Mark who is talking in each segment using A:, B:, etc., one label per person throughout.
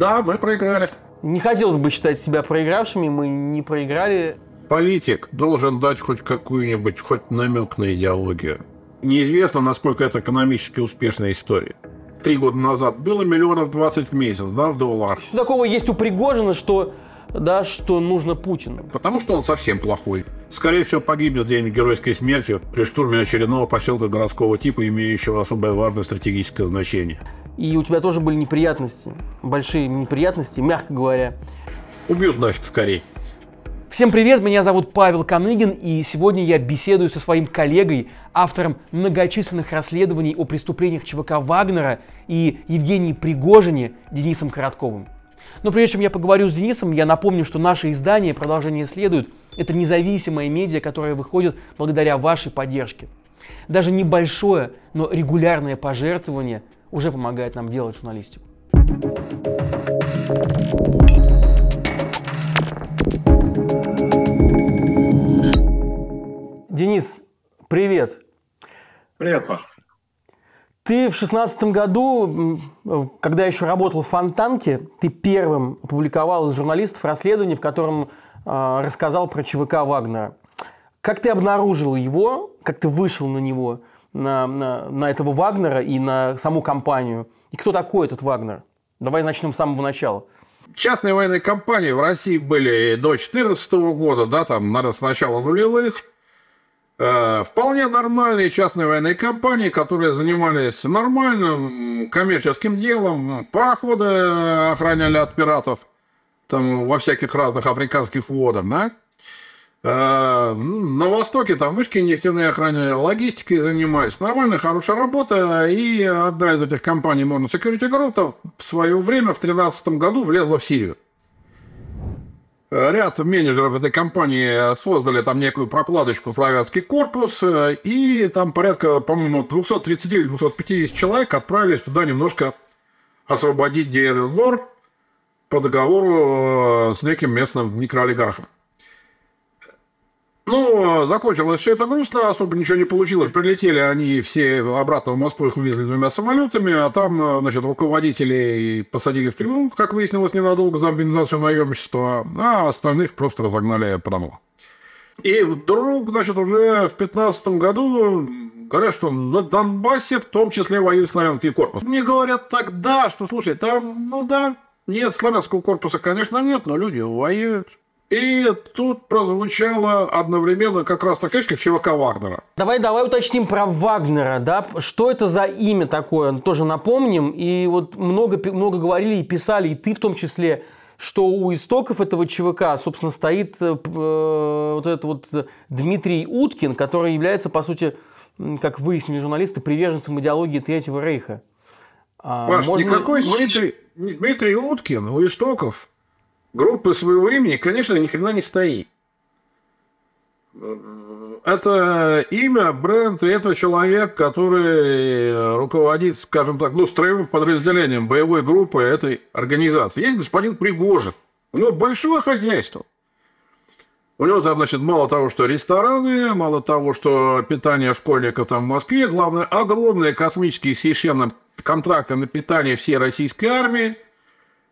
A: Да, мы проиграли.
B: Не хотелось бы считать себя проигравшими, мы не проиграли.
A: Политик должен дать хоть какую-нибудь, хоть намек на идеологию. Неизвестно, насколько это экономически успешная история. Три года назад было миллионов двадцать в месяц, да, в долларах.
B: Что такого есть у Пригожина, что, да, что нужно Путину?
A: Потому что он совсем плохой. Скорее всего, погибнет где-нибудь геройской смертью при штурме очередного поселка городского типа, имеющего особое важное стратегическое значение.
B: И у тебя тоже были неприятности, большие неприятности, мягко говоря.
A: Убьют нафиг скорее.
B: Всем привет, меня зовут Павел Коныгин, и сегодня я беседую со своим коллегой, автором многочисленных расследований о преступлениях ЧВК Вагнера и Евгении Пригожине Денисом Коротковым. Но прежде чем я поговорю с Денисом, я напомню, что наше издание «Продолжение следует» — это независимое медиа, которое выходит благодаря вашей поддержке. Даже небольшое, но регулярное пожертвование уже помогает нам делать журналистику. Денис, привет.
C: Привет, Паш.
B: Ты в шестнадцатом году, когда еще работал в Фонтанке, ты первым опубликовал из журналистов расследование, в котором э, рассказал про ЧВК Вагнера. Как ты обнаружил его, как ты вышел на него, на, на, на этого Вагнера и на саму компанию? И кто такой этот Вагнер? Давай начнем с самого начала.
A: Частные военные компании в России были до 2014 года, да, там, наверное, с начала нулевых. Э, вполне нормальные частные военные компании, которые занимались нормальным коммерческим делом, пароходы охраняли от пиратов там, во всяких разных африканских водах, да? Э, на Востоке там вышки нефтяные охраны, логистикой занимались. Нормальная, хорошая работа. И одна из этих компаний, можно Security Group, в свое время, в 2013 году влезла в Сирию ряд менеджеров этой компании создали там некую прокладочку «Славянский корпус», и там порядка, по-моему, 230 или 250 человек отправились туда немножко освободить Дейр-Зор по договору с неким местным микроолигархом. Ну, закончилось все это грустно, особо ничего не получилось. Прилетели они все обратно в Москву, их увезли двумя самолетами, а там, значит, руководителей посадили в тюрьму, как выяснилось, ненадолго за организацию наемничества, а остальных просто разогнали по. И вдруг, значит, уже в 15 году говорят, что на Донбассе в том числе воюет славянский корпус. Мне говорят тогда, что, слушай, там, ну да, нет, славянского корпуса, конечно, нет, но люди воюют. И тут прозвучало одновременно как раз такая как ЧВК Вагнера.
B: Давай, давай уточним про Вагнера, да, что это за имя такое, тоже напомним. И вот много, много говорили и писали, и ты в том числе, что у истоков этого ЧВК, собственно, стоит э, э вот этот вот Дмитрий Уткин, который является, по сути, как выяснили журналисты, приверженцем идеологии Третьего Рейха.
A: А, Паш, можно... никакой Дмитрий, Дмитрий Уткин у истоков группы своего имени, конечно, ни хрена не стоит. Это имя, бренд, и это человек, который руководит, скажем так, ну, строевым подразделением боевой группы этой организации. Есть господин Пригожин. У него большое хозяйство. У него там, значит, мало того, что рестораны, мало того, что питание школьников там в Москве, главное, огромные космические совершенно контракты на питание всей российской армии –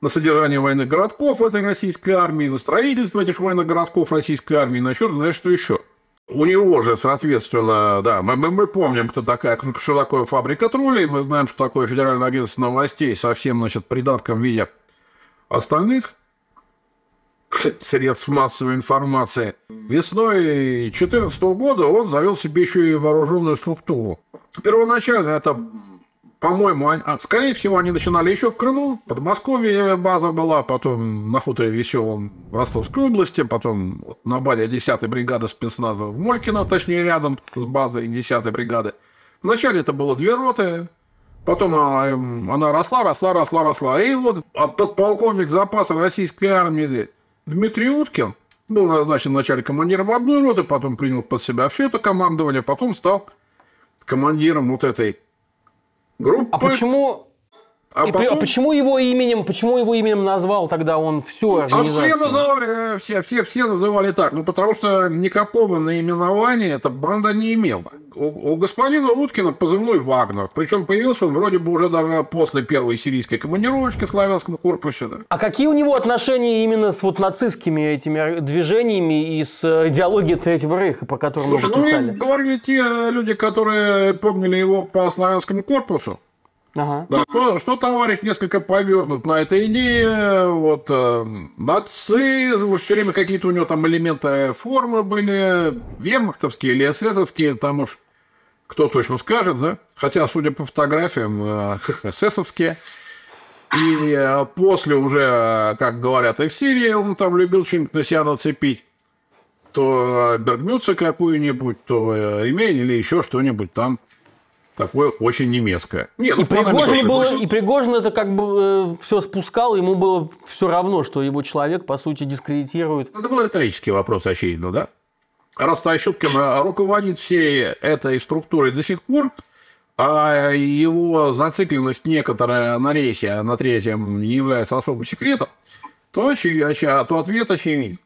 A: на содержание военных городков этой российской армии, на строительство этих военных городков российской армии, на черт знает что еще. У него же, соответственно, да, мы, мы, мы помним, кто такая, что такое фабрика троллей, мы знаем, что такое Федеральное агентство новостей со всем, значит, придатком в виде остальных средств массовой информации. Весной 2014 года он завел себе еще и вооруженную структуру. Первоначально это по-моему, а, скорее всего, они начинали еще в Крыму, под Подмосковье база была, потом на хуторе Веселом в Ростовской области, потом на базе 10-й бригады спецназа в Молькино, точнее, рядом с базой 10-й бригады. Вначале это было две роты, потом она, она росла, росла, росла, росла. И вот подполковник запаса российской армии Дмитрий Уткин был назначен вначале командиром одной роты, потом принял под себя все это командование, потом стал командиром вот этой
B: Группы... А почему А, и, потом... а почему его именем, почему его именем назвал тогда он все
A: организацию? А все называли, э, все, все, все называли так, ну потому что никакого наименования эта банда не имела. У, у господина Уткина позывной Вагнер, причем появился он вроде бы уже даже после первой сирийской командировочки в славянском корпусе. Да.
B: А какие у него отношения именно с вот нацистскими этими движениями и с э, идеологией Третьего Рейха, по которым Слушай,
A: мы писали? Ну, говорили те люди, которые помнили его по славянскому корпусу. Ага. Да, что, товарищ несколько повернут на этой идее, вот, э, нацизм, все время какие-то у него там элементы формы были, вермахтовские или эсэсовские, там уж кто точно скажет, да, хотя, судя по фотографиям, э, эсэсовские, и э, после уже, как говорят, и в Сирии он там любил что-нибудь на себя нацепить, то бергмются какую-нибудь, то ремень или еще что-нибудь там такое очень немецкое.
B: Нет, ну, и, Пригожин был, и Пригожин это как бы э, все спускал, ему было все равно, что его человек, по сути, дискредитирует.
A: Это был риторический вопрос, очевидно, да? Растай Щуткин э, руководит всей этой структурой до сих пор, а его зацикленность некоторая на рейсе на третьем не является особым секретом, то, то ответ очевиден.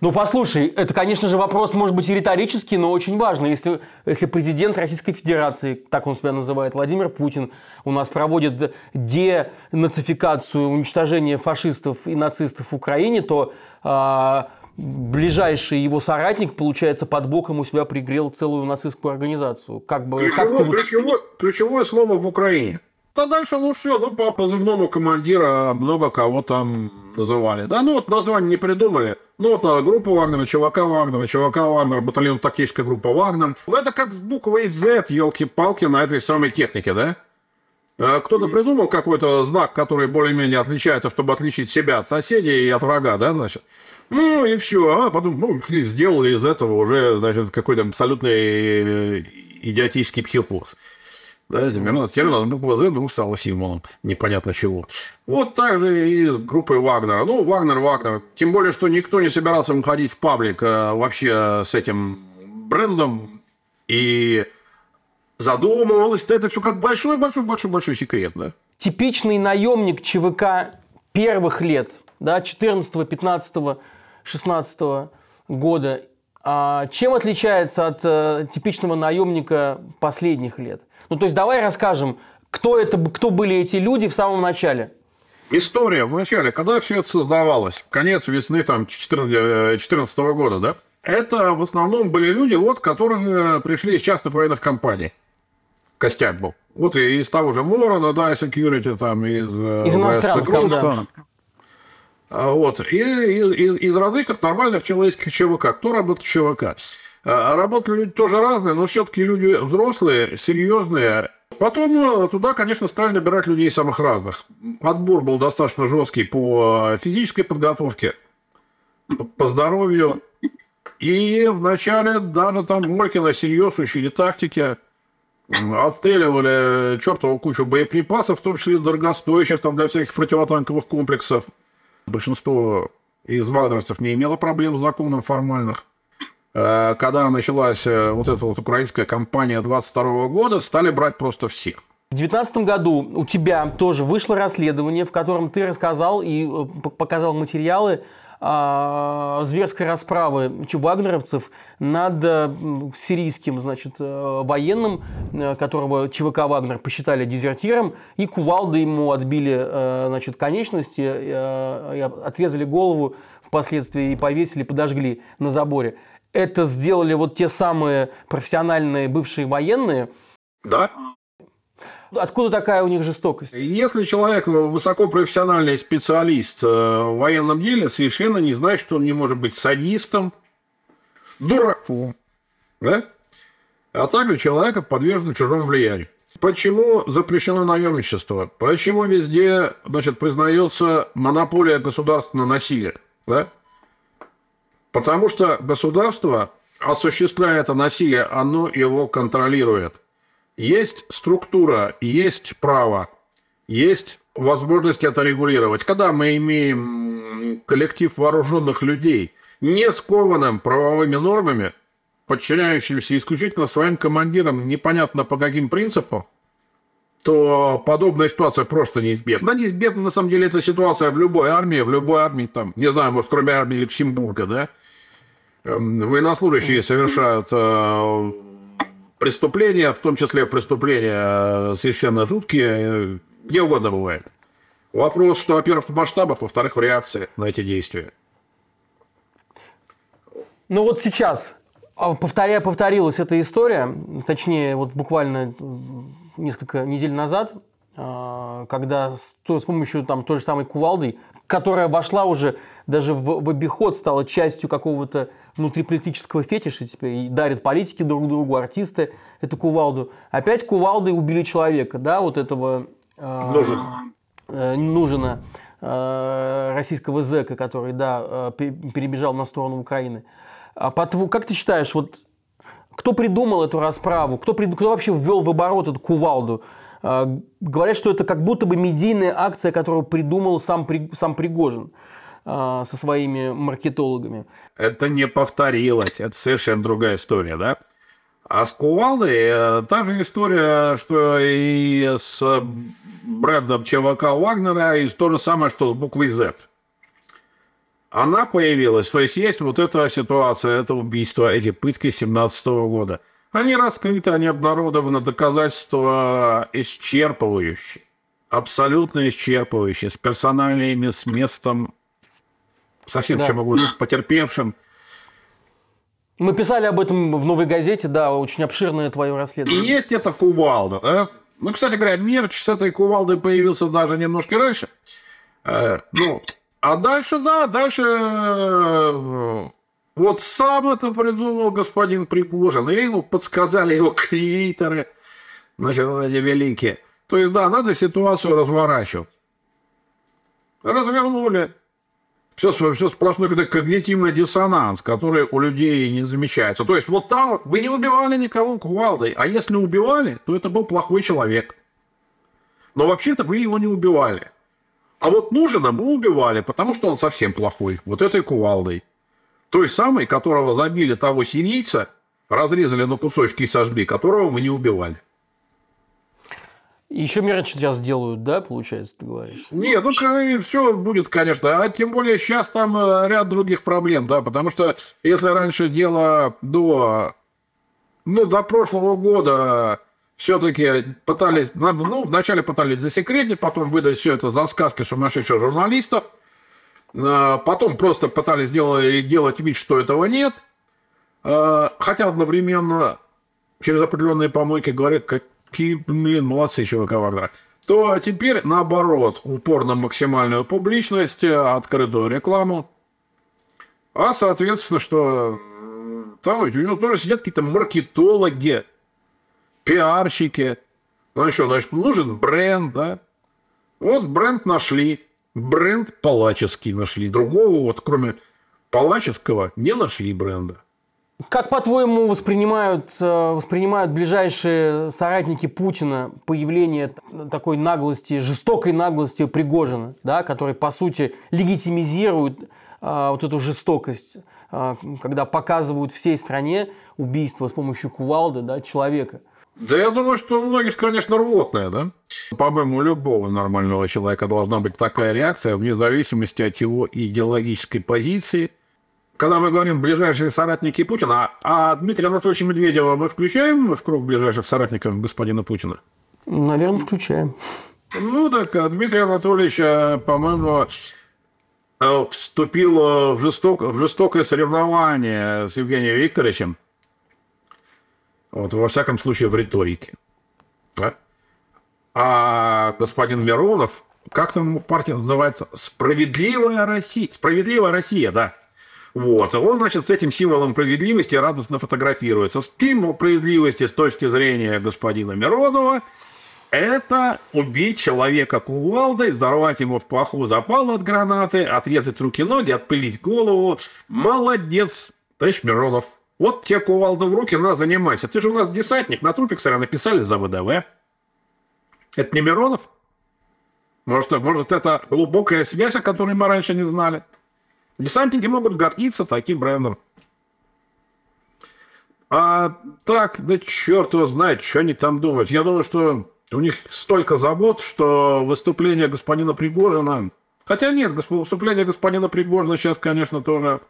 B: Ну, послушай, это, конечно же, вопрос, может быть, и риторический, но очень важный. Если, если президент Российской Федерации, так он себя называет, Владимир Путин, у нас проводит денацификацию, уничтожение фашистов и нацистов в Украине, то э, ближайший его соратник, получается, под боком у себя пригрел целую нацистскую организацу. Как бы,
A: ключевое, как ты... ключевое, ключевое слово в Украине. Да дальше, ну все, ну по позывному командира много кого там называли. Да, ну вот название не придумали. Ну а, группа Вагнера, чувака Вагнера, чувака Вагнера, батальон тактическая группа Вагнер. Ну это как с буквой Z, елки-палки, на этой самой технике, да? А, кто-то придумал какой-то знак, который более-менее отличается, чтобы отличить себя от соседей и от врага, да, значит? Ну и все, а потом ну, сделали из этого уже, значит, какой-то абсолютно э, идиотический психоз. Да, термин буква Z вдруг стала символом непонятно чего. Вот так же и с группой Вагнера. Ну, Вагнер, Вагнер. Тем более, что никто не собирался выходить в паблик а, вообще с этим брендом. И задумывалось это все как большой-большой-большой-большой секрет, да?
B: Типичный наемник ЧВК первых лет, да, 14, 15, 16 года. А чем отличается от э, типичного наемника последних лет? Ну, то есть давай расскажем, кто, это, кто были эти люди в самом начале.
A: История в начале, когда все это создавалось, конец весны там 2014 э, года, да, это в основном были люди, вот, которые пришли из частных военных компаний. Костяк был. Вот и из того же Ворона, да, Security, там, из...
B: Э, из иностранных, да.
A: А, вот. И из, из, из различных нормальных человеческих ЧВК. Кто работает в ЧВК? А, работали люди тоже разные, но все-таки люди взрослые, серьезные. Потом э, туда, конечно, стали набирать людей самых разных. Отбор был достаточно жесткий по физической подготовке, по здоровью. И вначале даже там Молькина серьез учили тактики, отстреливали чертову кучу боеприпасов, в том числе дорогостоящих там для всяких противотанковых комплексов. Большинство из вагнерцев не имело проблем с законом формальных. Э, когда началась э, вот эта вот украинская кампания 22 года, стали брать просто всех.
B: В 2019 году у тебя тоже вышло расследование, в котором ты рассказал и э, показал материалы а, зверской расправы вагнеровцев над сирийским значит, военным, которого ЧВК «Вагнер» посчитали дезертиром, и кувалды ему отбили значит, конечности, отрезали голову впоследствии и повесили, подожгли на заборе это сделали вот те самые профессиональные бывшие военные.
A: Да.
B: Откуда такая у них жестокость?
A: Если человек высокопрофессиональный специалист э, в военном деле, совершенно не знает, что он не может быть садистом, дураком, да? а также человека подверженным чужому влиянию. Почему запрещено наемничество? Почему везде значит, признается монополия государственного насилия? Да? Потому что государство, осуществляя это насилие, оно его контролирует. Есть структура, есть право, есть возможность это регулировать. Когда мы имеем коллектив вооруженных людей, не скованным правовыми нормами, подчиняющимся исключительно своим командирам, непонятно по каким принципам, то подобная ситуация просто неизбежна. Да, неизбежна, на самом деле, эта ситуация в любой армии, в любой армии, там, не знаю, может, кроме армии Люксембурга, да, эм, военнослужащие совершают э, преступления, в том числе преступления э, совершенно жуткие, э, где угодно бывает. Вопрос, что, во-первых, в масштабах, во-вторых, в реакции на эти действия.
B: Ну вот сейчас а, повторя, повторилась эта история, точнее, вот буквально несколько недель назад, а, когда с, с помощью там, той же самой кувалды, которая вошла уже даже в, в обиход, стала частью какого-то внутриполитического фетиша теперь, и дарят политики друг другу, артисты эту кувалду. Опять кувалдой убили человека, да, вот этого...
A: Э, Нужен.
B: Э, Нужина, э, российского зэка, который, да, э, перебежал на сторону Украины. А по как ты считаешь, вот кто придумал эту расправу? Кто, прид... кто вообще ввел в оборот эту кувалду? А, говорят, что это как будто бы медийная акция, которую придумал сам, сам Пригожин а, со своими маркетологами.
A: Это не повторилось, это совершенно другая история, да? А с кувалдой э, та же история, что и с брендом ЧВК Вагнера, и то же самое, что с буквой Z она появилась, то есть есть вот эта ситуация, это убийство, эти пытки 17 года. Они раскрыты, они обнародованы, доказательства исчерпывающие, абсолютно исчерпывающие, с персоналиями, с местом, совсем да. чем могу, с потерпевшим.
B: Мы писали об этом в «Новой газете», да, очень обширное твое расследование.
A: И есть это кувалда. Да? Ну, кстати говоря, мерч с этой кувалдой появился даже немножко раньше. Э, ну, а дальше, да, дальше э, вот сам это придумал господин Пригожин, или ему подсказали его креаторы, значит, эти великие. То есть, да, надо ситуацию разворачивать. Развернули. Все, все сплошной какой-то когнитивный диссонанс, который у людей не замечается. То есть, вот там вы не убивали никого кувалдой, а если убивали, то это был плохой человек. Но вообще-то вы его не убивали. А вот Нужина мы убивали, потому что он совсем плохой. Вот этой кувалдой. Той самой, которого забили того сирийца, разрезали на кусочки и сожгли, которого мы не убивали.
B: Еще мерч сейчас делают, да, получается, ты говоришь?
A: Нет, ну все будет, конечно. А тем более сейчас там э, ряд других проблем, да, потому что если раньше дело до, ну, до прошлого года все-таки пытались, ну, вначале пытались засекретить, потом выдать все это за сказки сумасшедших журналистов, потом просто пытались делать, делать вид, что этого нет, а, хотя одновременно через определенные помойки говорят, какие, блин, молодцы, ЧВК Вагнера, то теперь, наоборот, упор на максимальную публичность, открытую рекламу, а, соответственно, что там у него тоже сидят какие-то маркетологи, пиарщики. Ну еще, значит, нужен бренд, да? Вот бренд нашли. Бренд палаческий нашли. Другого вот, кроме палаческого, не нашли бренда.
B: Как, по-твоему, воспринимают, э, воспринимают ближайшие соратники Путина появление такой наглости, жестокой наглости Пригожина, да, который, по сути, легитимизирует а, вот эту жестокость, а, когда показывают всей стране убийство с помощью кувалды да, человека –
A: да я думаю, что у многих, конечно, рвотная, да? По-моему, у любого нормального человека должна быть такая реакция, вне зависимости от его идеологической позиции. Когда мы говорим «ближайшие соратники Путина», а Дмитрия Анатольевича Медведева мы включаем в круг ближайших соратников господина Путина?
B: Наверное, включаем.
A: Ну, так а Дмитрий Анатольевич, по-моему, э, вступил в, жесток... в жестокое соревнование с Евгением Викторовичем – вот, во всяком случае, в риторике. Да? А господин Миронов, как там партия называется? Справедливая Россия. Справедливая Россия, да. Вот. Он, значит, с этим символом справедливости радостно фотографируется. Символ справедливости с точки зрения господина Миронова – это убить человека кувалдой, взорвать ему в плохую запал от гранаты, отрезать руки-ноги, отпылить голову. Молодец, товарищ Миронов. Вот тебе кувалда в руки, на, занимайся. Ты же у нас десантник, на трупе, кстати, написали за ВДВ. Это не Миронов? Может, может, это глубокая связь, о которой мы раньше не знали? Десантники могут гордиться таким брендом. А так, да черт его знает, что они там думают. Я думаю, что У них столько забот, что выступление господина Пригожина... Хотя нет, выступление господина Пригожина сейчас, конечно, тоже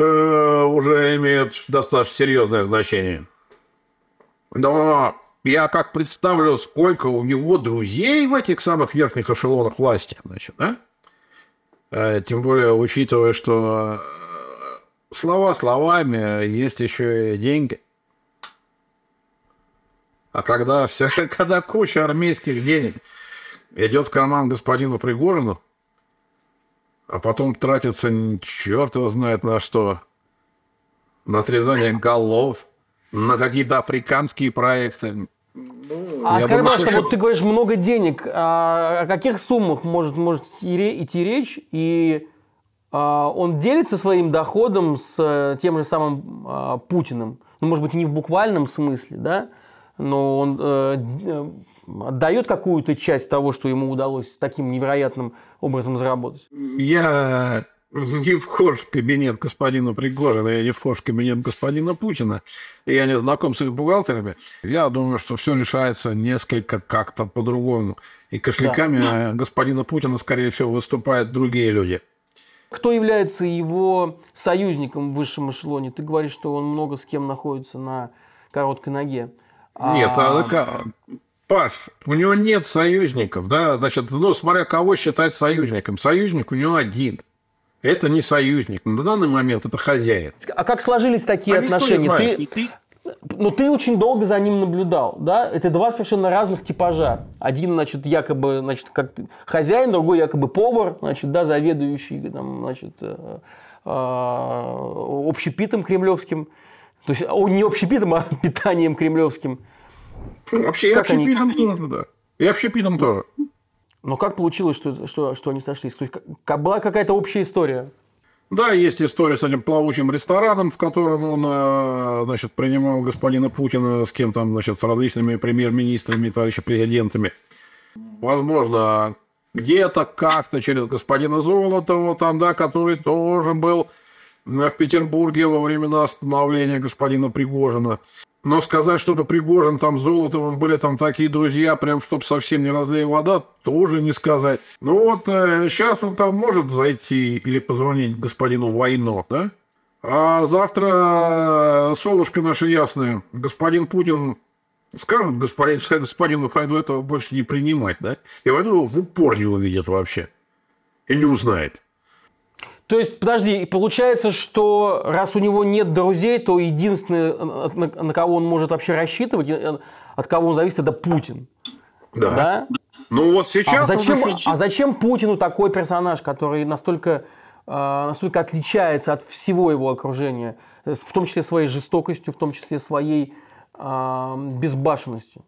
A: э, уже имеет достаточно серьезное значение. Но я как представлю, сколько у него друзей в этих самых верхних эшелонах власти, значит, да? Э, тем более, учитывая, что э, слова словами, есть еще и деньги. А когда, все, когда куча армейских денег идет в карман господину Пригожину, а потом тратится черт его знает на что, на отрезание голов, на какие-то африканские проекты.
B: Ну, а скажи, пожалуйста, вот ты говоришь много денег, а о каких суммах может, может идти речь? И а, он делится своим доходом с э, тем же самым а, Путиным? Ну, может быть, не в буквальном смысле, да? но он э, э, отдает какую-то часть того, что ему удалось таким невероятным образом заработать?
A: Я не вхож в кабинет господина Пригожина, я не вхож в кабинет господина Путина, и я не знаком с их бухгалтерами. Я думаю, что все решается несколько как-то по-другому. И кошельками да. господина Путина, скорее всего, выступают другие люди.
B: Кто является его союзником в высшем эшелоне? Ты говоришь, что он много с кем находится на короткой ноге.
A: Нет, а, а Паш, у него нет союзников, да, значит, ну, смотря кого считать союзником. Союзник у него один. Это не союзник. На данный момент это хозяин.
B: А как сложились такие а отношения? Ты, ты, ну, ты очень долго за ним наблюдал, да? Это два совершенно разных типажа. Один, значит, якобы, значит, как хозяин, другой якобы повар, значит, да, заведующий, там, значит, э, э, общепитом кремлевским. То есть не общепитом, а питанием кремлевским.
A: Ну, вообще, как и общепитом они... тоже, да. И общепитом тоже.
B: Но как получилось, что, что, что они сошлись? То есть, была какая-то общая история?
A: Да, есть история с этим плавучим рестораном, в котором он, э, значит, принимал господина Путина с кем там, значит, с различными премьер-министрами, товарищи президентами. Возможно, где-то как-то через господина Золотова, там, да, который тоже был в Петербурге во времена становления господина Пригожина. Но сказать, что-то Пригожин там Золотовым были там такие друзья, прям чтобы совсем не разлей вода, тоже не сказать. Ну вот э, сейчас он там может зайти или позвонить господину Войно, да? А завтра, э, солнышко наше ясное, господин Путин скажет господин, господину Хайду этого больше не принимать, да? И Войну в упор не увидит вообще. И не узнает.
B: То есть, подожди, получается, что раз у него нет друзей, то единственное, на, на кого он может вообще рассчитывать, э, от кого он зависит, это Путин.
A: Да. да? Ну вот сейчас...
B: А зачем, а зачем Путину такой персонаж, который настолько, э, настолько отличается от всего его окружения, в том числе своей жестокостью, в том числе своей э, безбашенностью?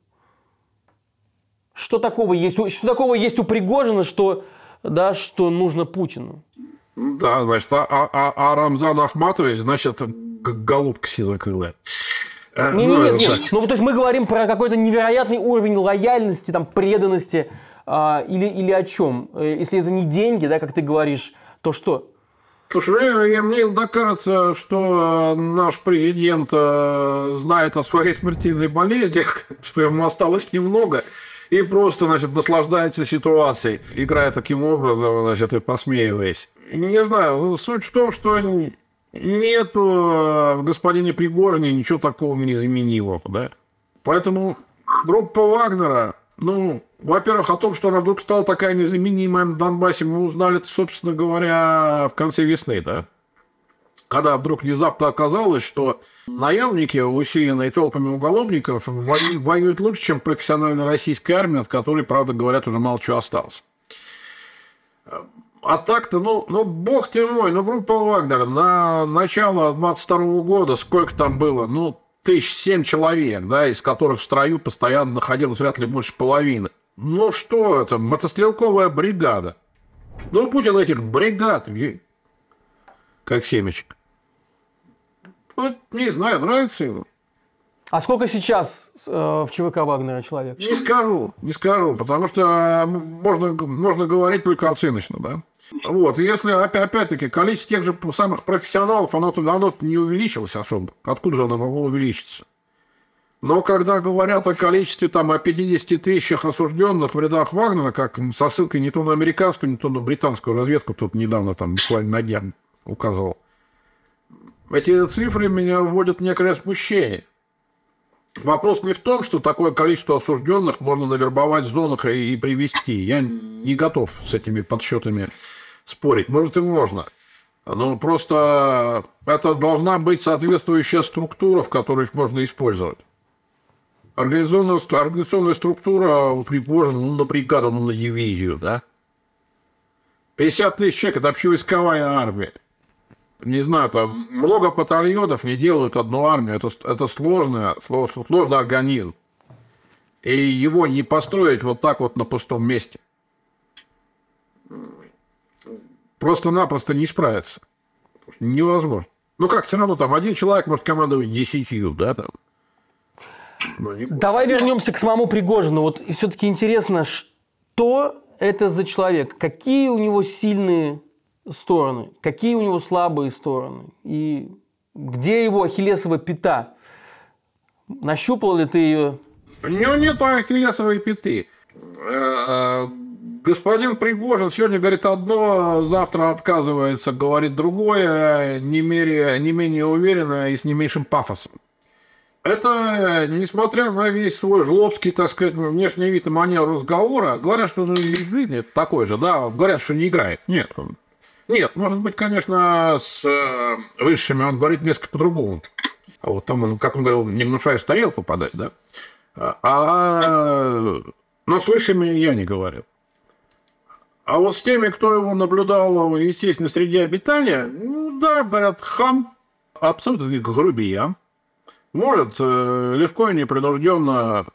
B: Что такого есть, что такого есть у Пригожина, что, да, что нужно Путину?
A: Да, значит, а, а, а, а Рамзан Ахматович, значит, голубка сизокрылая.
B: Нет, нет, нет, нет. Ну, то есть мы говорим про какой-то невероятный уровень лояльности, там, преданности а, или, или о чем? Э, если это не деньги, да, как ты говоришь, то что?
A: Слушай, мне иногда кажется, что наш президент э, знает о своей смертельной болезни, что ему осталось немного, и просто, значит, наслаждается ситуацией, играя таким образом, значит, и посмеиваясь. Не знаю, суть в том, что нету э, в господине Пригожине ничего такого незаменимого, да? Поэтому группа Вагнера, ну, во-первых, о том, что она вдруг стала такая незаменимая на Донбассе, мы узнали, собственно говоря, в конце весны, да? Когда вдруг внезапно оказалось, что наемники, усиленные толпами уголовников, воюют лучше, чем профессиональная российская армия, от которой, правда, говорят, уже мало чего осталось. А так-то, ну, ну, бог ты мой, ну, группа Вагнера на начало 22 -го года, сколько там было, ну, тысяч семь человек, да, из которых в строю постоянно находилось вряд ли больше половины. Ну, что это, мотострелковая бригада. Ну, Путин этих бригад, как семечек. Вот, не знаю, нравится ему.
B: А сколько сейчас э, в ЧВК Вагнера человек?
A: Не скажу, не скажу, потому что можно, можно говорить только оценочно, да. Вот, если, опять-таки, количество тех же самых профессионалов, оно, оно не увеличилось особо. Откуда же оно могло увеличиться? Но когда говорят о количестве, там, о 50 тысячах осужденных в рядах Вагнера, как со ссылкой не то на американскую, не то на британскую разведку, тут недавно там буквально на днях указывал, эти цифры меня вводят в некое смущение. Вопрос не в том, что такое количество осужденных можно навербовать в зонах и привести. Я не готов с этими подсчетами спорить. Может, и можно. Но просто это должна быть соответствующая структура, в которой их можно использовать. Организационная, организационная структура у Пригожина, ну, на бригаду, ну, на дивизию, да? 50 тысяч человек – это общевойсковая армия. Не знаю, там много батальонов не делают одну армию. Это, это сложный, сложный организм. И его не построить вот так вот на пустом месте. Просто-напросто не справиться. Невозможно. Ну как, все равно там один человек может командовать десятью, да, там.
B: Давай вернемся к самому Пригожину. Вот все-таки интересно, что это за человек? Какие у него сильные стороны? Какие у него слабые стороны? И где его ахиллесова пята? Нащупал ли ты ее?
A: У него нет ахиллесовой пяты. Господин Пригожин сегодня говорит одно, завтра отказывается, говорит другое, не, мере, не менее уверенно и с не меньшим пафосом. Это, несмотря на весь свой жлобский, так сказать, внешний вид и манеру разговора, говорят, что ну, жизни такой же, да, говорят, что не играет. Нет. Нет, может быть, конечно, с э, высшими он говорит несколько по-другому. А вот там, он, как он говорил, не внушая в тарелку подать, да? А, а, но с высшими я не говорил. А вот с теми, кто его наблюдал, естественно, среди обитания, ну да, говорят, хам, абсолютно грубиян может э, легко и непринужденно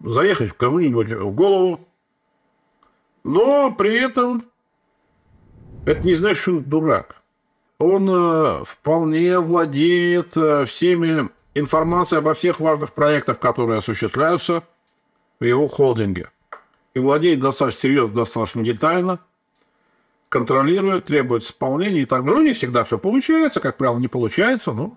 A: заехать кому-нибудь в голову, но при этом это не значит, что он дурак. Он э, вполне владеет э, всеми информацией обо всех важных проектах, которые осуществляются в его холдинге. И владеет достаточно серьезно, достаточно детально, контролирует, требует исполнения и так далее. Ну, не всегда все получается, как правило, не получается, но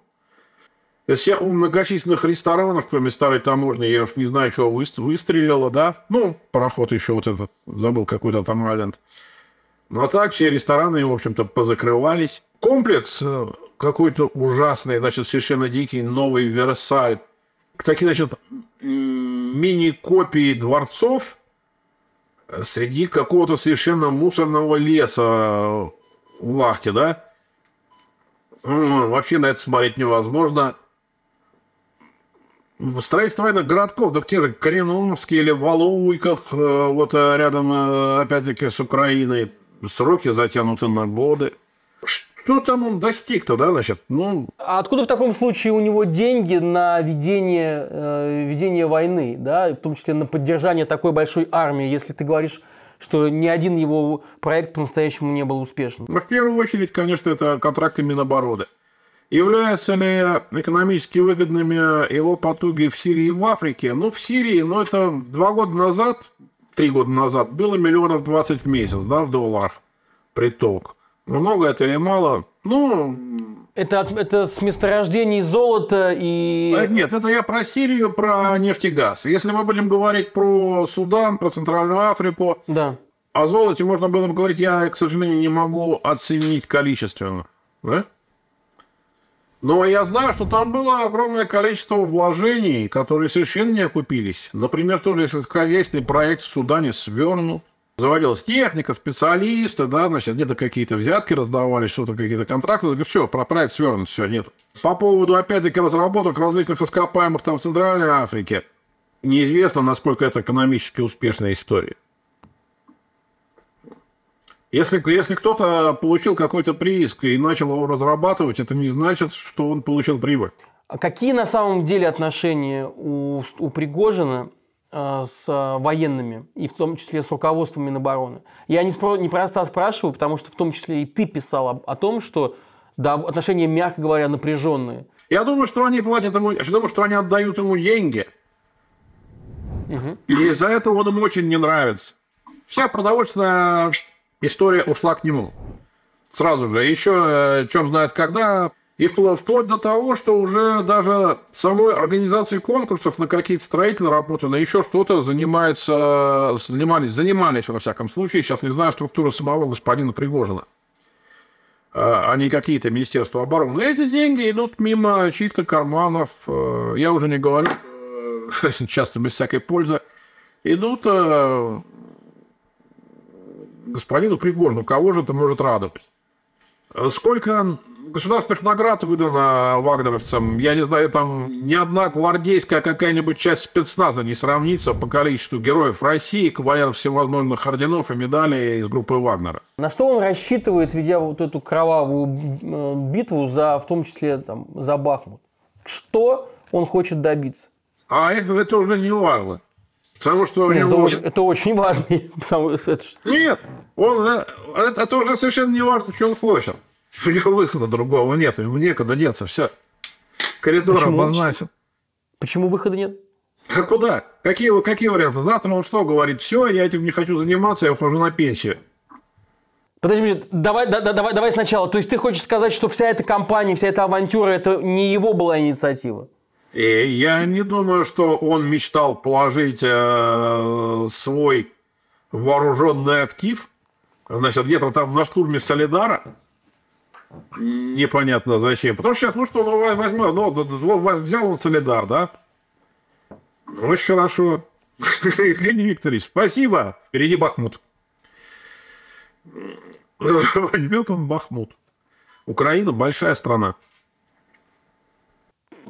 A: из всех многочисленных ресторанов, кроме старой таможни, я уж не знаю, что выстрелило, да? Ну, пароход еще вот этот, забыл какой-то там айленд. А так все рестораны, в общем-то, позакрывались. Комплекс э, какой-то ужасный, значит, совершенно дикий, новый Версаль. Такие, значит, мини-копии дворцов среди какого-то совершенно мусорного леса в Лахте, да? Вообще на это смотреть невозможно. Строительство военных городков, да те же Кореновские или Валуйках, э, вот э, рядом, э, опять-таки, с Украиной, сроки затянуты на годы. Что там он достиг-то, да, значит? Ну...
B: А откуда в таком случае у него деньги на ведение, э, ведение войны, да, в том числе на поддержание такой большой армии, если ты говоришь, что ни один его проект по-настоящему не был успешным?
A: Ну, в первую очередь, конечно, это контракты Минобороны. Являются ли экономически выгодными его потуги в Сирии и в Африке? Ну, в Сирии, ну, это два года назад, три года назад, было миллионов 20 в месяц, да, в долларах приток. Много это или мало? Ну...
B: Это, это с месторождений золота и...
A: А, нет, это я про Сирию, про нефть и газ. Если мы будем говорить про Судан, про Центральную Африку,
B: да.
A: о золоте можно было бы говорить, я, к сожалению, не могу оценить количественно. Да? Но я знаю, что там было огромное количество вложений, которые совершенно не окупились. Например, тот же сельскохозяйственный проект в Судане свернут. Заводилась техника, специалисты, да, значит, где-то какие-то взятки раздавались, что-то какие-то контракты. Говорю, все, про проект свернут, все, нет. По поводу, опять-таки, разработок различных ископаемых там в Центральной Африке, неизвестно, насколько это экономически успешная история. Если, если кто-то получил какой-то прииск и начал его разрабатывать, это не значит, что он получил прибыль.
B: А какие на самом деле отношения у, у Пригожина с военными, и в том числе с руководством Минобороны? Я не, спро, не просто спрашиваю, потому что в том числе и ты писал о, о том, что да, отношения, мягко говоря, напряженные.
A: Я думаю, что они платят ему, я думаю, что они отдают ему деньги. Угу. И из-за этого он им очень не нравится. Вся продовольственная история ушла к нему. Сразу же. Еще, э, чем знает когда, И вплоть до того, что уже даже самой организацией конкурсов на какие-то строительные работы, на еще что-то занимается, занимались, занимались, во всяком случае, сейчас не знаю структуру самого господина Пригожина, а, а не какие-то Министерства обороны. Эти деньги идут мимо чьих-то карманов, э, я уже не говорю, э, часто без всякой пользы, идут э, господину Пригожину. Кого же это может радовать? Сколько государственных наград выдано вагнеровцам. Я не знаю, там ни одна гвардейская какая-нибудь часть спецназа не сравнится по количеству героев России, кавалеров всевозможных орденов и медалей из группы Вагнера.
B: На что он рассчитывает, ведя вот эту кровавую э, битву, за, в том числе там, за Бахмут? Что он хочет добиться?
A: А это, уже не важно. Потому что
B: Нет, него... это, это очень важно. Потому.
A: Нет, он, э, это, это уже совершенно не важно, что он хочет. У него выхода другого нет, ему некуда деться, все. Коридор Почему? обозначен.
B: Почему выхода нет?
A: А куда? Какие, какие варианты? Завтра он что говорит? Все, я этим не хочу заниматься, я ухожу на пенсию.
B: Подожди, давай, да, давай, давай сначала. То есть ты хочешь сказать, что вся эта компания, вся эта авантюра, это не его была инициатива?
A: И я не думаю, что он мечтал положить э, свой вооруженный актив, значит, где-то там на штурме Солидара, непонятно зачем. Потому что сейчас, ну что, ну возьмем, ну, взял он Солидар, да? Очень хорошо. Евгений Викторович, спасибо. Впереди Бахмут. Возьмет он Бахмут. Украина большая страна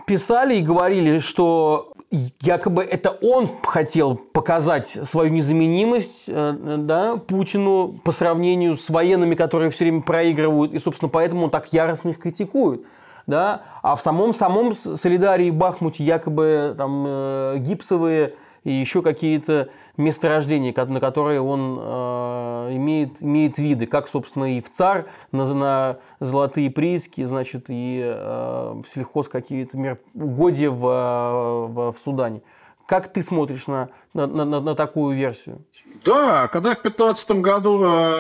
B: писали и говорили, что якобы это он хотел показать свою незаменимость э, да, Путину по сравнению с военными, которые все время проигрывают, и, собственно, поэтому он так яростно их критикует. Да? А в самом, самом Солидарии Бахмуте якобы там э, гипсовые и еще какие-то месторождения, на которые он э, имеет, имеет виды, как, собственно, и в ЦАР на, на золотые прииски, значит, и э, сельхоз какие-то мер, угодья в, в, в Судане. Как ты смотришь на, на, на, на такую версию?
A: Да, когда в 2015 году э,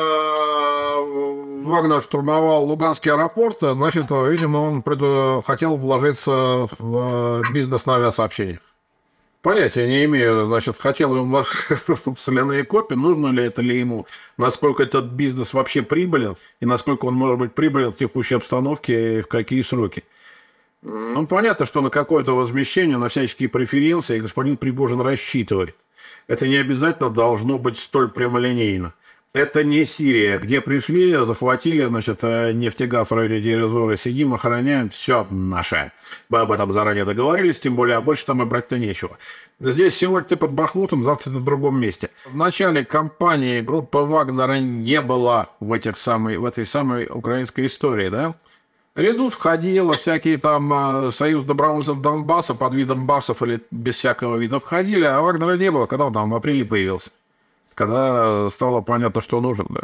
A: Вагнер штурмовал Луганский аэропорт, значит, видимо, он пред... хотел вложиться в бизнес на авиасообщениях. Понятия не имею, значит, хотел ли он соляные копии, нужно ли это ли ему, насколько этот бизнес вообще прибылен, и насколько он может быть прибылен в текущей обстановке, и в какие сроки. Ну, понятно, что на какое-то возмещение, на всяческие преференции господин Пригожин рассчитывает. Это не обязательно должно быть столь прямолинейно. Это не Сирия, где пришли, захватили, значит, э, нефтегаз в районе Дерезора, сидим, охраняем, все наше. Мы об этом заранее договорились, тем более, а больше там и брать-то нечего. Здесь сегодня ты под Бахмутом, завтра ты в другом месте. В начале кампании группа Вагнера не была в, этих самой, в этой самой украинской истории, да? Редут входило, всякие там э, союз добровольцев Донбасса под видом басов или без всякого вида входили, а Вагнера не было, когда он там в апреле появился когда стало понятно, что нужен. Да.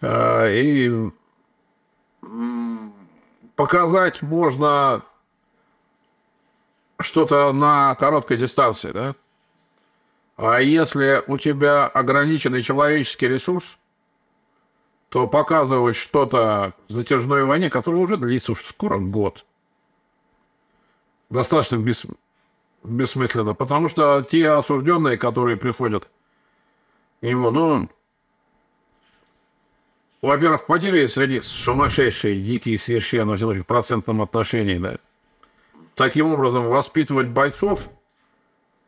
A: А, и показать можно что-то на короткой дистанции, да? А если у тебя ограниченный человеческий ресурс, то показывать что-то в затяжной войне, которая уже длится уж скоро год, достаточно бес... бессмысленно. Потому что те осужденные, которые приходят ему, ну, во-первых, потери среди сумасшедшие, дикие совершенно в процентном отношении, да. Таким образом, воспитывать бойцов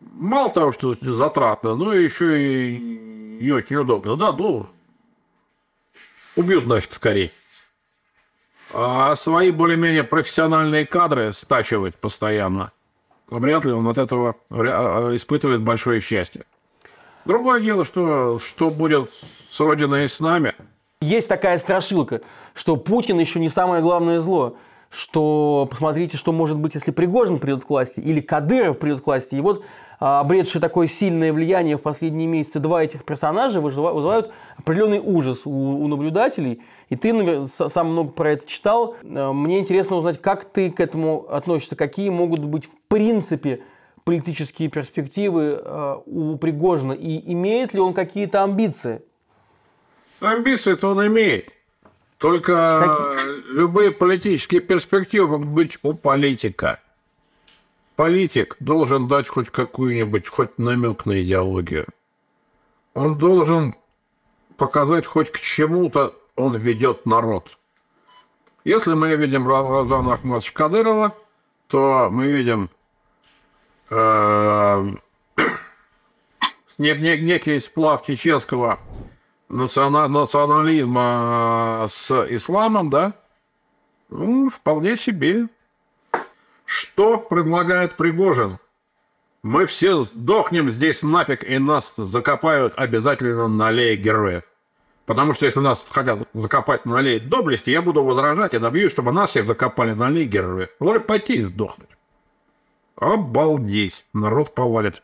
A: мало того, что затратно, но еще и не очень удобно. Да, ну, убьют нафиг скорее. А свои более-менее профессиональные кадры стачивать постоянно, вряд ли он от этого а, испытывает большое счастье. Другое дело, что, что будет с Родиной и с нами.
B: Есть такая страшилка, что Путин еще не самое главное зло что посмотрите, что может быть, если Пригожин придет к власти или Кадыров придет к власти. И вот а, обретшие такое сильное влияние в последние месяцы два этих персонажа вызывают определенный ужас у, у наблюдателей. И ты наверное, сам много про это читал. А, мне интересно узнать, как ты к этому относишься, какие могут быть в принципе политические перспективы э, у Пригожина и имеет ли он какие-то амбиции?
A: Амбиции-то он имеет. Только Какие? любые политические перспективы могут быть у политика. Политик должен дать хоть какую-нибудь, хоть намек на идеологию. Он должен показать хоть к чему-то он ведет народ. Если мы видим Рамзана Ахмадовича Кадырова, то мы видим некий сплав чеченского национализма э, с исламом, да, ну, вполне себе. Что предлагает Пригожин? Мы все сдохнем здесь нафиг, и нас закопают обязательно на аллее героев. Потому что если нас хотят закопать на аллее доблести, я буду возражать и добьюсь, чтобы нас всех закопали на аллее героев. Лучше пойти и сдохнуть. Обалдеть. Народ повалит.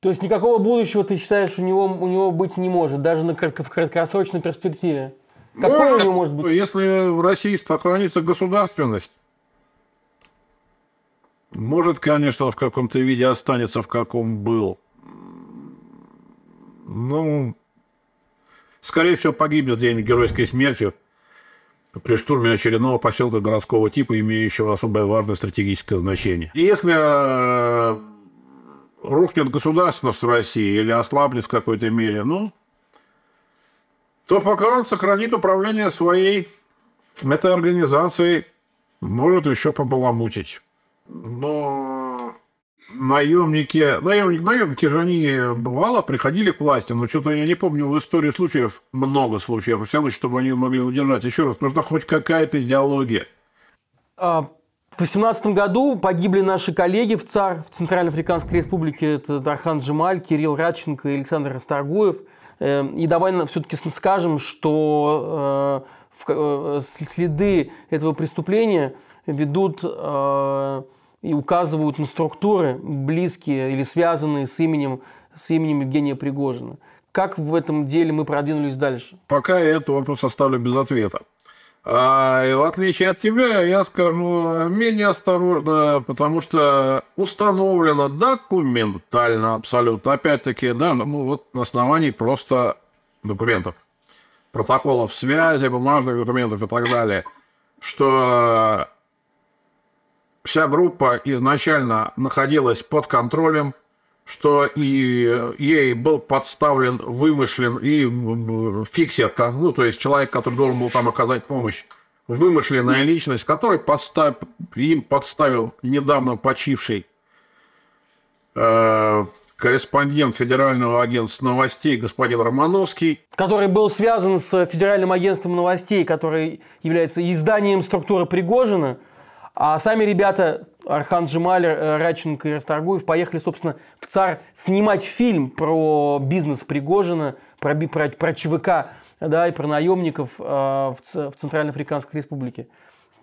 B: То есть никакого будущего, ты считаешь, у него, у него быть не может, даже на, в краткосрочной перспективе?
A: Какое может, у него может быть? Если в России сохранится государственность, может, конечно, в каком-то виде останется, в каком был. Ну, скорее всего, погибнет где-нибудь геройской смертью при штурме очередного поселка городского типа, имеющего особое важное стратегическое значение. И если э, рухнет государственность в России или ослабнет в какой-то мере, ну, то пока он сохранит управление своей этой организацией, может еще побаламутить. Но наемники, наемники, наемники же они бывало приходили к власти, но что-то я не помню в истории случаев, много случаев, во всяком чтобы они могли удержать. Еще раз, нужна хоть какая-то идеология.
B: А, в 2018 году погибли наши коллеги в ЦАР, в Центральноафриканской республике. Это Дархан Джемаль, Кирилл Радченко и Александр Расторгуев. Эм, и давай все-таки скажем, что э, э, следы этого преступления ведут э, и указывают на структуры, близкие или связанные с именем, с именем Евгения Пригожина. Как в этом деле мы продвинулись дальше?
A: Пока я этот вопрос оставлю без ответа. А, и в отличие от тебя, я скажу менее осторожно, потому что установлено документально абсолютно, опять-таки, да, ну вот на основании просто документов, протоколов связи, бумажных документов и так далее, что вся группа изначально находилась под контролем что и ей был подставлен, вымышлен и фиксер, ну, то есть человек, который должен был там оказать помощь, вымышленная личность, который подстав, им подставил недавно почивший э, корреспондент Федерального агентства новостей господин Романовский.
B: Который был связан с Федеральным агентством новостей, который является изданием структуры Пригожина – а сами ребята, Архан Джемаль, э, Радченко и Расторгуев, поехали, собственно, в ЦАР снимать фильм про бизнес Пригожина, про, про, про ЧВК да, и про наемников э, в, в Центральноафриканской Республике.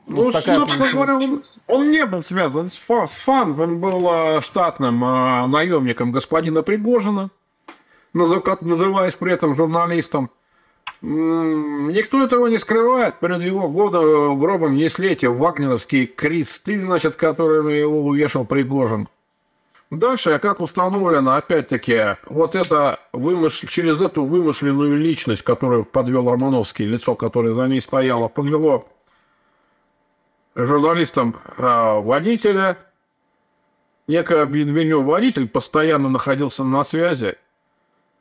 A: Ну, вот собственно говоря, он, он не был связан с, с ФАН, он был э, штатным э, наемником господина Пригожина, называясь при этом журналистом. Никто этого не скрывает. Перед его года гробом несли эти вагнеровские кресты, значит, которыми его увешал Пригожин. Дальше, как установлено, опять-таки, вот это вымыш... через эту вымышленную личность, которую подвел Романовский, лицо, которое за ней стояло, подвело журналистам э, водителя. Некое обвинению водитель постоянно находился на связи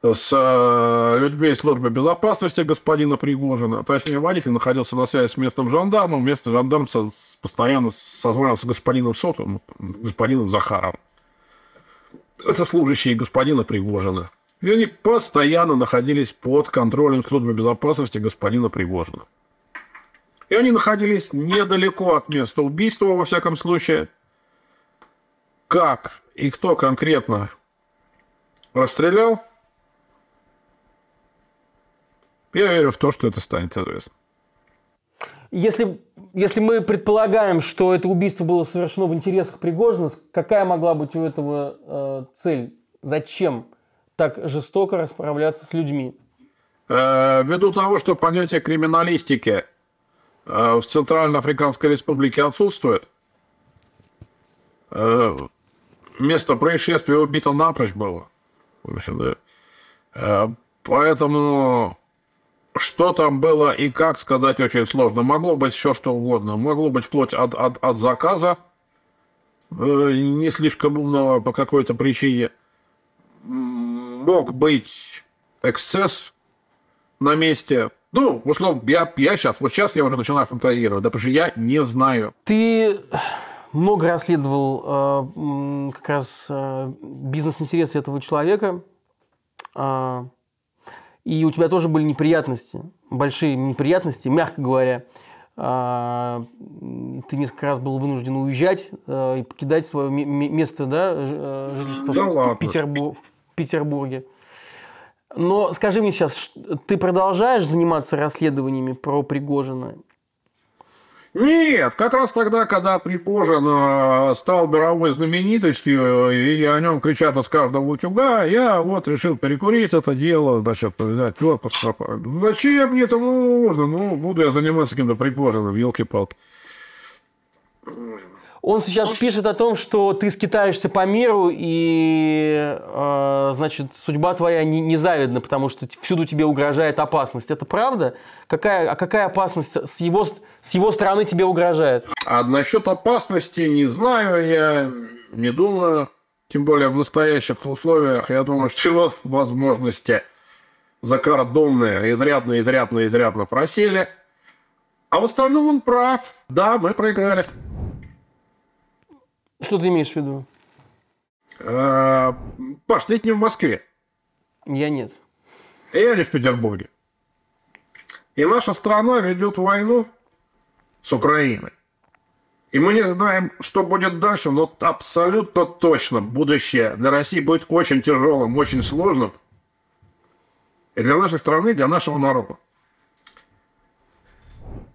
A: с э, людьми службы безопасности господина Пригожина. Точнее, водитель находился на связи с местным жандармом. Местный жандарм постоянно созвонился с господином Сотовым, господином Захаровым. Это служащие господина Пригожина. И они постоянно находились под контролем службы безопасности господина Пригожина. И они находились недалеко от места убийства, во всяком случае. Как и кто конкретно расстрелял, я верю в то, что это станет известно.
B: Если, если мы предполагаем, что это убийство было совершено в интересах Пригожина, какая могла быть у этого э, цель? Зачем так жестоко расправляться с людьми?
A: Э, ввиду того, что понятие криминалистики э, в Центральноафриканской Республике отсутствует, э, место происшествия убито напрочь было. Э, поэтому что там было и как сказать очень сложно. Могло быть все что угодно. Могло быть вплоть от, от, от заказа, э, не слишком умного по какой-то причине. Мог быть эксцесс на месте. Ну, условно, я, я сейчас, вот сейчас я уже начинаю фантазировать, да, потому что я не знаю.
B: Ты много расследовал э, как раз э, бизнес-интересы этого человека. Э, и у тебя тоже были неприятности, большие неприятности, мягко говоря. Э, ты несколько раз был вынужден уезжать э, и покидать свое место да, э, жительства да в, Петербур в Петербурге. Но скажи мне сейчас, ты продолжаешь заниматься расследованиями про Пригожина?
A: Нет, как раз тогда, когда Пригожин э, стал мировой знаменитостью, и о нем кричат из каждого утюга, я вот решил перекурить это дело, значит, взять отпуск. Зачем мне это нужно? Ну, буду я заниматься каким-то Пригожиным, елки-палки.
B: Он сейчас пишет о том, что ты скитаешься по миру, и, э, значит, судьба твоя не, не завидна, потому что всюду тебе угрожает опасность. Это правда? Какая, а какая опасность с его, с его стороны тебе угрожает?
A: А насчет опасности не знаю, я не думаю. Тем более в настоящих условиях, я думаю, что его возможности закордонные изрядно, изрядно, изрядно просели. А в остальном он прав. Да, мы проиграли.
B: Что ты имеешь в виду?
A: А, Паш, ты не в Москве.
B: Я нет.
A: Я не в Петербурге. И наша страна ведет войну с Украиной. И мы не знаем, что будет дальше, но абсолютно точно будущее для России будет очень тяжелым, очень сложным. И для нашей страны, и для нашего народа.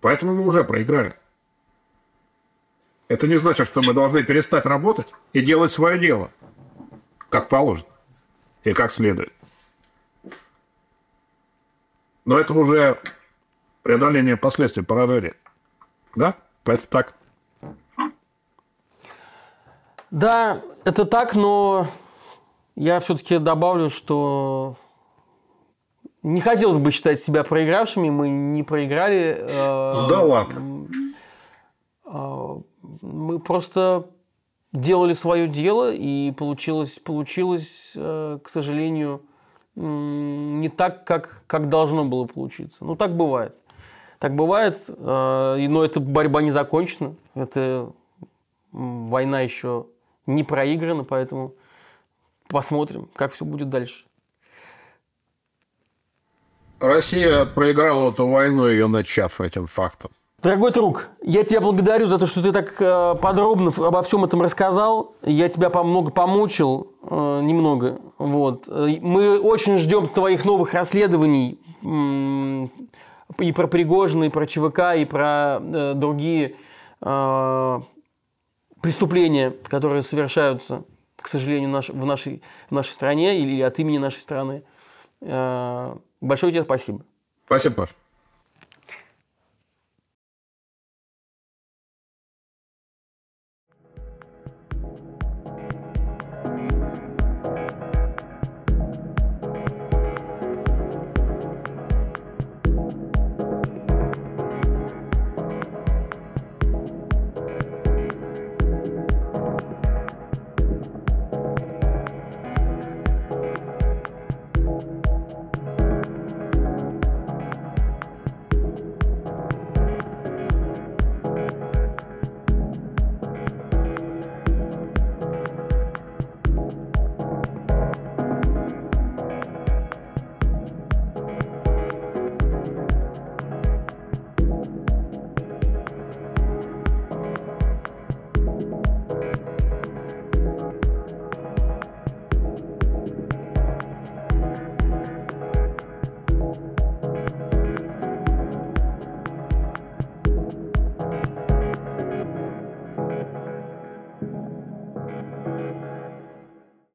A: Поэтому мы уже проиграли. Это не значит, что мы должны перестать работать и делать свое дело, как положено и как следует. Но это уже преодоление последствий поражения. Да? Это так.
B: Да, это так, но я все-таки добавлю, что не хотелось бы считать себя проигравшими. Мы не проиграли.
A: Э, да ладно.
B: Мы просто делали свое дело, и получилось, получилось э, к сожалению, не так, как, как должно было получиться. Ну, так бывает. Так бывает, э, но эта борьба не закончена. Это война еще не проиграна, поэтому посмотрим, как все будет дальше.
A: Россия проиграла эту войну, ее начав этим фактом.
B: Дорогой друг, я тебя благодарю за то, что ты так э, подробно обо всем этом рассказал. Я тебя много помучил, э, немного. Вот. Мы очень ждем твоих новых расследований и про Пригожина, и про ЧВК, и про э, другие преступления, которые совершаются, к сожалению, в нашей, в нашей стране или от имени нашей страны. Большое тебе спасибо.
A: Спасибо, Паш.